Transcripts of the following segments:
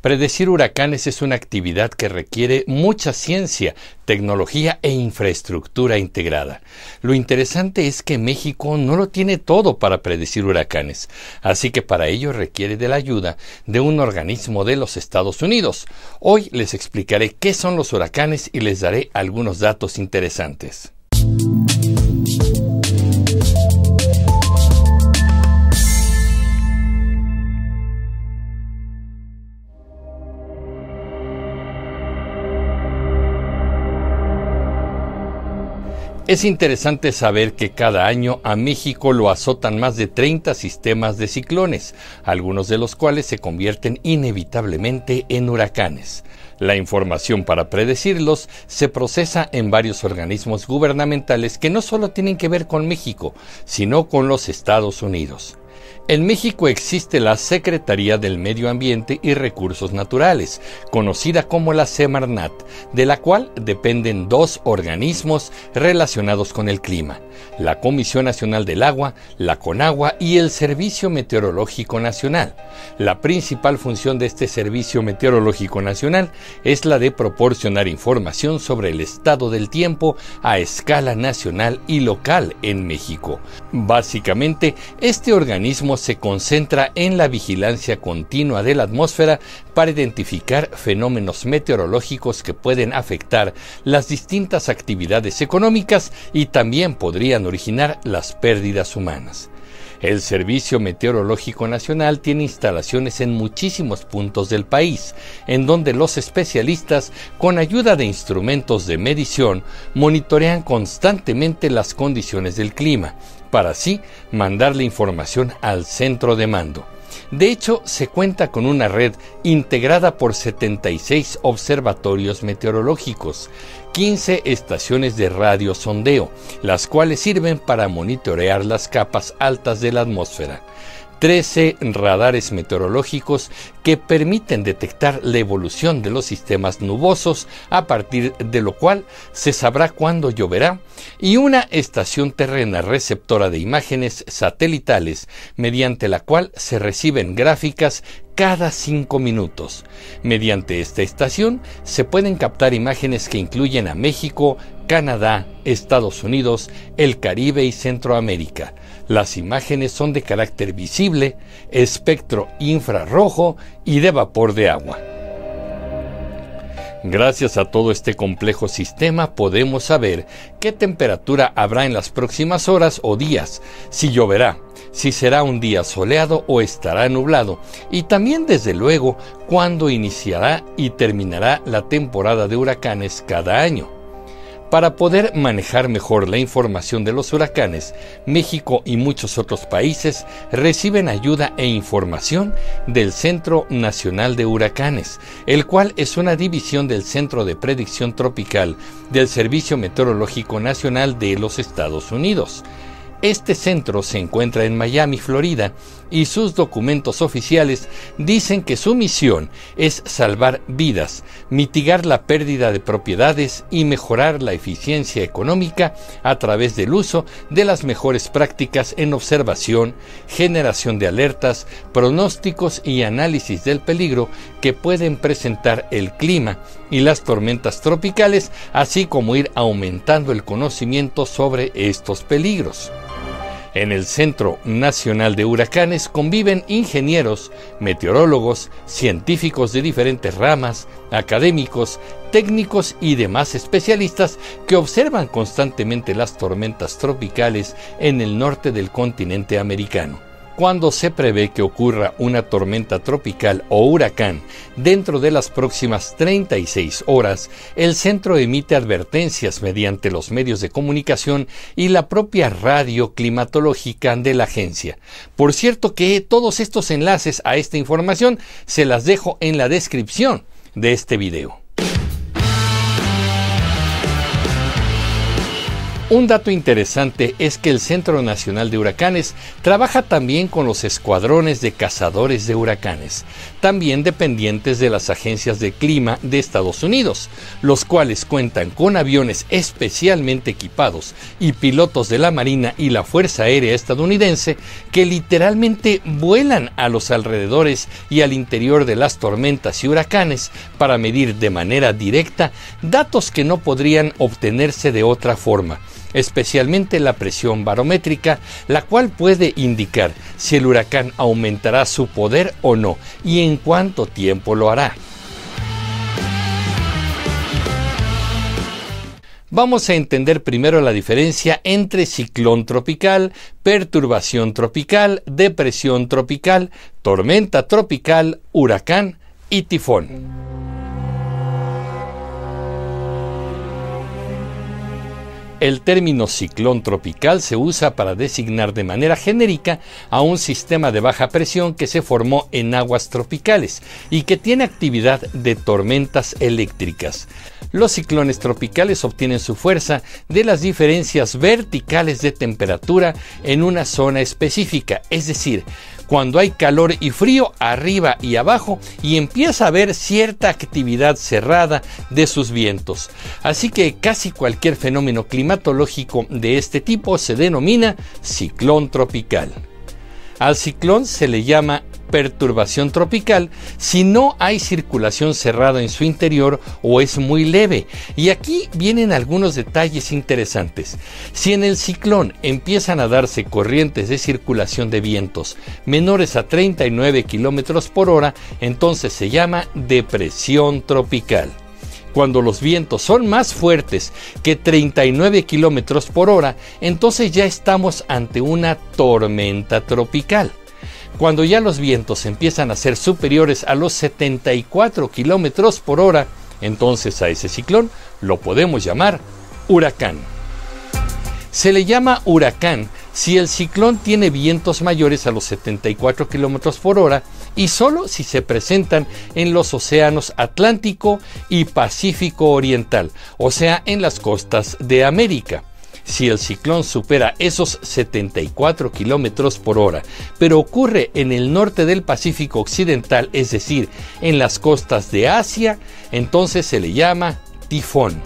Predecir huracanes es una actividad que requiere mucha ciencia, tecnología e infraestructura integrada. Lo interesante es que México no lo tiene todo para predecir huracanes, así que para ello requiere de la ayuda de un organismo de los Estados Unidos. Hoy les explicaré qué son los huracanes y les daré algunos datos interesantes. Es interesante saber que cada año a México lo azotan más de 30 sistemas de ciclones, algunos de los cuales se convierten inevitablemente en huracanes. La información para predecirlos se procesa en varios organismos gubernamentales que no solo tienen que ver con México, sino con los Estados Unidos. En México existe la Secretaría del Medio Ambiente y Recursos Naturales, conocida como la Semarnat, de la cual dependen dos organismos relacionados con el clima, la Comisión Nacional del Agua, la CONAGUA y el Servicio Meteorológico Nacional. La principal función de este Servicio Meteorológico Nacional es la de proporcionar información sobre el estado del tiempo a escala nacional y local en México. Básicamente, este organismo se concentra en la vigilancia continua de la atmósfera para identificar fenómenos meteorológicos que pueden afectar las distintas actividades económicas y también podrían originar las pérdidas humanas. El Servicio Meteorológico Nacional tiene instalaciones en muchísimos puntos del país, en donde los especialistas, con ayuda de instrumentos de medición, monitorean constantemente las condiciones del clima, para así mandarle información al centro de mando. De hecho, se cuenta con una red integrada por 76 observatorios meteorológicos, 15 estaciones de radio sondeo, las cuales sirven para monitorear las capas altas de la atmósfera. 13 radares meteorológicos que permiten detectar la evolución de los sistemas nubosos, a partir de lo cual se sabrá cuándo lloverá, y una estación terrena receptora de imágenes satelitales, mediante la cual se reciben gráficas cada cinco minutos. Mediante esta estación se pueden captar imágenes que incluyen a México, Canadá, Estados Unidos, el Caribe y Centroamérica. Las imágenes son de carácter visible, espectro infrarrojo y de vapor de agua. Gracias a todo este complejo sistema podemos saber qué temperatura habrá en las próximas horas o días, si lloverá, si será un día soleado o estará nublado, y también desde luego cuándo iniciará y terminará la temporada de huracanes cada año. Para poder manejar mejor la información de los huracanes, México y muchos otros países reciben ayuda e información del Centro Nacional de Huracanes, el cual es una división del Centro de Predicción Tropical del Servicio Meteorológico Nacional de los Estados Unidos. Este centro se encuentra en Miami, Florida, y sus documentos oficiales dicen que su misión es salvar vidas, mitigar la pérdida de propiedades y mejorar la eficiencia económica a través del uso de las mejores prácticas en observación, generación de alertas, pronósticos y análisis del peligro que pueden presentar el clima y las tormentas tropicales, así como ir aumentando el conocimiento sobre estos peligros. En el Centro Nacional de Huracanes conviven ingenieros, meteorólogos, científicos de diferentes ramas, académicos, técnicos y demás especialistas que observan constantemente las tormentas tropicales en el norte del continente americano cuando se prevé que ocurra una tormenta tropical o huracán dentro de las próximas 36 horas, el centro emite advertencias mediante los medios de comunicación y la propia radio climatológica de la agencia. Por cierto que todos estos enlaces a esta información se las dejo en la descripción de este video. Un dato interesante es que el Centro Nacional de Huracanes trabaja también con los escuadrones de cazadores de huracanes. también dependientes de las agencias de clima de Estados Unidos, los cuales cuentan con aviones especialmente equipados y pilotos de la Marina y la Fuerza Aérea estadounidense que literalmente vuelan a los alrededores y al interior de las tormentas y huracanes para medir de manera directa datos que no podrían obtenerse de otra forma especialmente la presión barométrica, la cual puede indicar si el huracán aumentará su poder o no y en cuánto tiempo lo hará. Vamos a entender primero la diferencia entre ciclón tropical, perturbación tropical, depresión tropical, tormenta tropical, huracán y tifón. El término ciclón tropical se usa para designar de manera genérica a un sistema de baja presión que se formó en aguas tropicales y que tiene actividad de tormentas eléctricas. Los ciclones tropicales obtienen su fuerza de las diferencias verticales de temperatura en una zona específica, es decir, cuando hay calor y frío arriba y abajo y empieza a haber cierta actividad cerrada de sus vientos. Así que casi cualquier fenómeno climatológico de este tipo se denomina ciclón tropical. Al ciclón se le llama perturbación tropical si no hay circulación cerrada en su interior o es muy leve. Y aquí vienen algunos detalles interesantes. Si en el ciclón empiezan a darse corrientes de circulación de vientos menores a 39 kilómetros por hora, entonces se llama depresión tropical. Cuando los vientos son más fuertes que 39 kilómetros por hora, entonces ya estamos ante una tormenta tropical. Cuando ya los vientos empiezan a ser superiores a los 74 kilómetros por hora, entonces a ese ciclón lo podemos llamar huracán. Se le llama huracán si el ciclón tiene vientos mayores a los 74 kilómetros por hora y solo si se presentan en los océanos Atlántico y Pacífico Oriental, o sea, en las costas de América si el ciclón supera esos 74 kilómetros por hora, pero ocurre en el norte del Pacífico Occidental, es decir, en las costas de Asia, entonces se le llama tifón.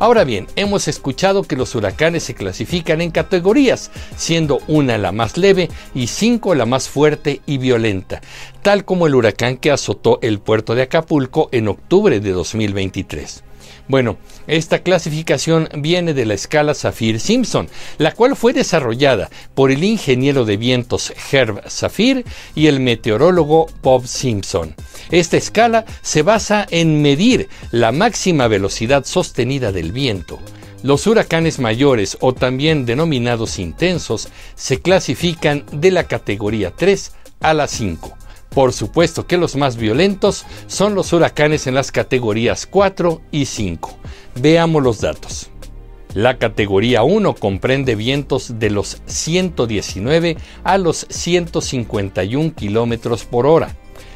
Ahora bien, hemos escuchado que los huracanes se clasifican en categorías, siendo una la más leve y cinco la más fuerte y violenta, tal como el huracán que azotó el puerto de Acapulco en octubre de 2023. Bueno, esta clasificación viene de la escala Saffir-Simpson, la cual fue desarrollada por el ingeniero de vientos Herb Saffir y el meteorólogo Bob Simpson. Esta escala se basa en medir la máxima velocidad sostenida del viento. Los huracanes mayores o también denominados intensos se clasifican de la categoría 3 a la 5. Por supuesto que los más violentos son los huracanes en las categorías 4 y 5. Veamos los datos. La categoría 1 comprende vientos de los 119 a los 151 kilómetros por hora.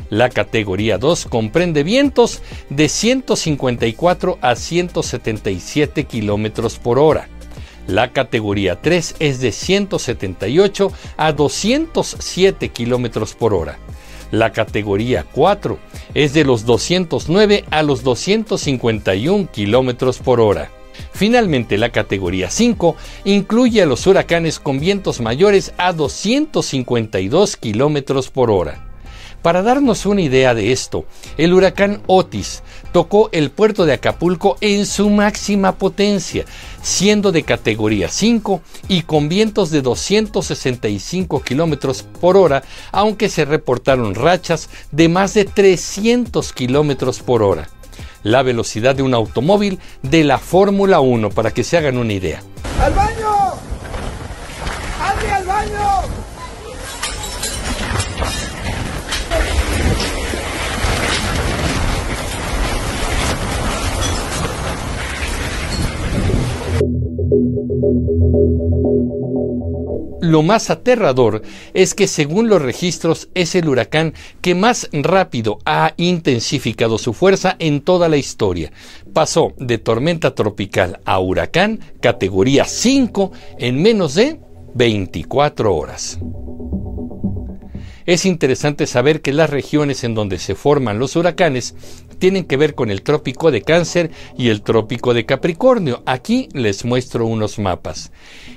La categoría 2 comprende vientos de 154 a 177 kilómetros por hora. La categoría 3 es de 178 a 207 kilómetros por hora. La categoría 4 es de los 209 a los 251 kilómetros por hora. Finalmente, la categoría 5 incluye a los huracanes con vientos mayores a 252 kilómetros por hora. Para darnos una idea de esto, el huracán Otis tocó el puerto de Acapulco en su máxima potencia, siendo de categoría 5 y con vientos de 265 kilómetros por hora, aunque se reportaron rachas de más de 300 kilómetros por hora. La velocidad de un automóvil de la Fórmula 1, para que se hagan una idea. ¡Al baño! Lo más aterrador es que según los registros es el huracán que más rápido ha intensificado su fuerza en toda la historia. Pasó de tormenta tropical a huracán categoría 5 en menos de 24 horas. Es interesante saber que las regiones en donde se forman los huracanes tienen que ver con el trópico de Cáncer y el trópico de Capricornio. Aquí les muestro unos mapas.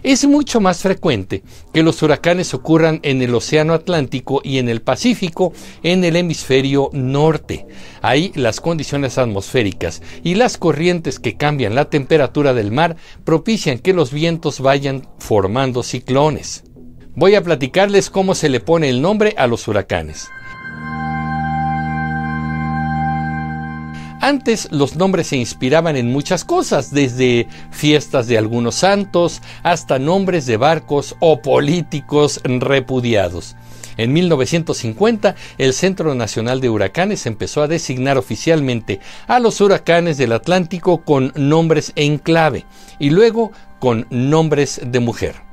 Es mucho más frecuente que los huracanes ocurran en el Océano Atlántico y en el Pacífico en el hemisferio norte. Ahí las condiciones atmosféricas y las corrientes que cambian la temperatura del mar propician que los vientos vayan formando ciclones. Voy a platicarles cómo se le pone el nombre a los huracanes. Antes los nombres se inspiraban en muchas cosas, desde fiestas de algunos santos hasta nombres de barcos o políticos repudiados. En 1950, el Centro Nacional de Huracanes empezó a designar oficialmente a los huracanes del Atlántico con nombres en clave y luego con nombres de mujer.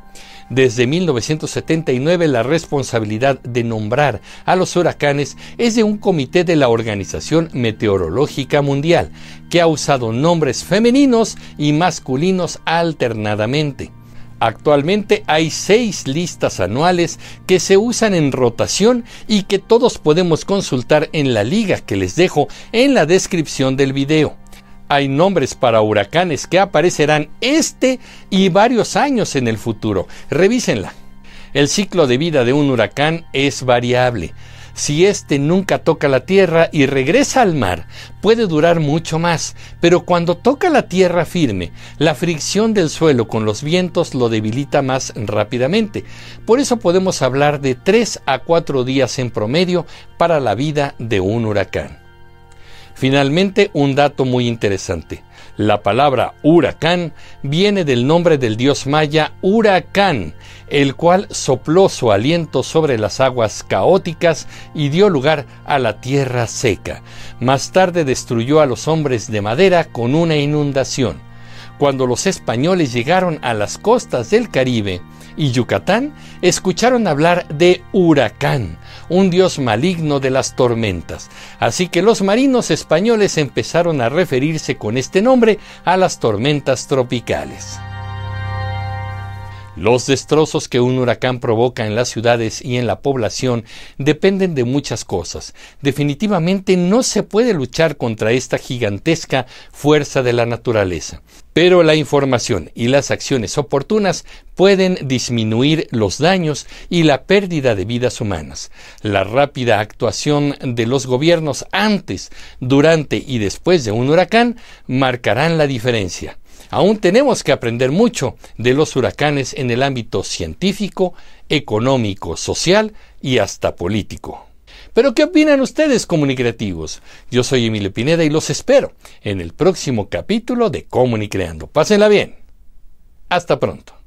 Desde 1979 la responsabilidad de nombrar a los huracanes es de un comité de la Organización Meteorológica Mundial, que ha usado nombres femeninos y masculinos alternadamente. Actualmente hay seis listas anuales que se usan en rotación y que todos podemos consultar en la liga que les dejo en la descripción del video hay nombres para huracanes que aparecerán este y varios años en el futuro. Revísenla. El ciclo de vida de un huracán es variable. Si éste nunca toca la tierra y regresa al mar, puede durar mucho más, pero cuando toca la tierra firme, la fricción del suelo con los vientos lo debilita más rápidamente. Por eso podemos hablar de 3 a 4 días en promedio para la vida de un huracán. Finalmente, un dato muy interesante. La palabra huracán viene del nombre del dios maya Huracán, el cual sopló su aliento sobre las aguas caóticas y dio lugar a la tierra seca. Más tarde destruyó a los hombres de madera con una inundación. Cuando los españoles llegaron a las costas del Caribe y Yucatán, escucharon hablar de huracán, un dios maligno de las tormentas. Así que los marinos españoles empezaron a referirse con este nombre a las tormentas tropicales. Los destrozos que un huracán provoca en las ciudades y en la población dependen de muchas cosas. Definitivamente no se puede luchar contra esta gigantesca fuerza de la naturaleza. Pero la información y las acciones oportunas pueden disminuir los daños y la pérdida de vidas humanas. La rápida actuación de los gobiernos antes, durante y después de un huracán marcarán la diferencia. Aún tenemos que aprender mucho de los huracanes en el ámbito científico, económico, social y hasta político. Pero ¿qué opinan ustedes, comunicativos? Yo soy Emilio Pineda y los espero en el próximo capítulo de Comunicreando. Pásenla bien. Hasta pronto.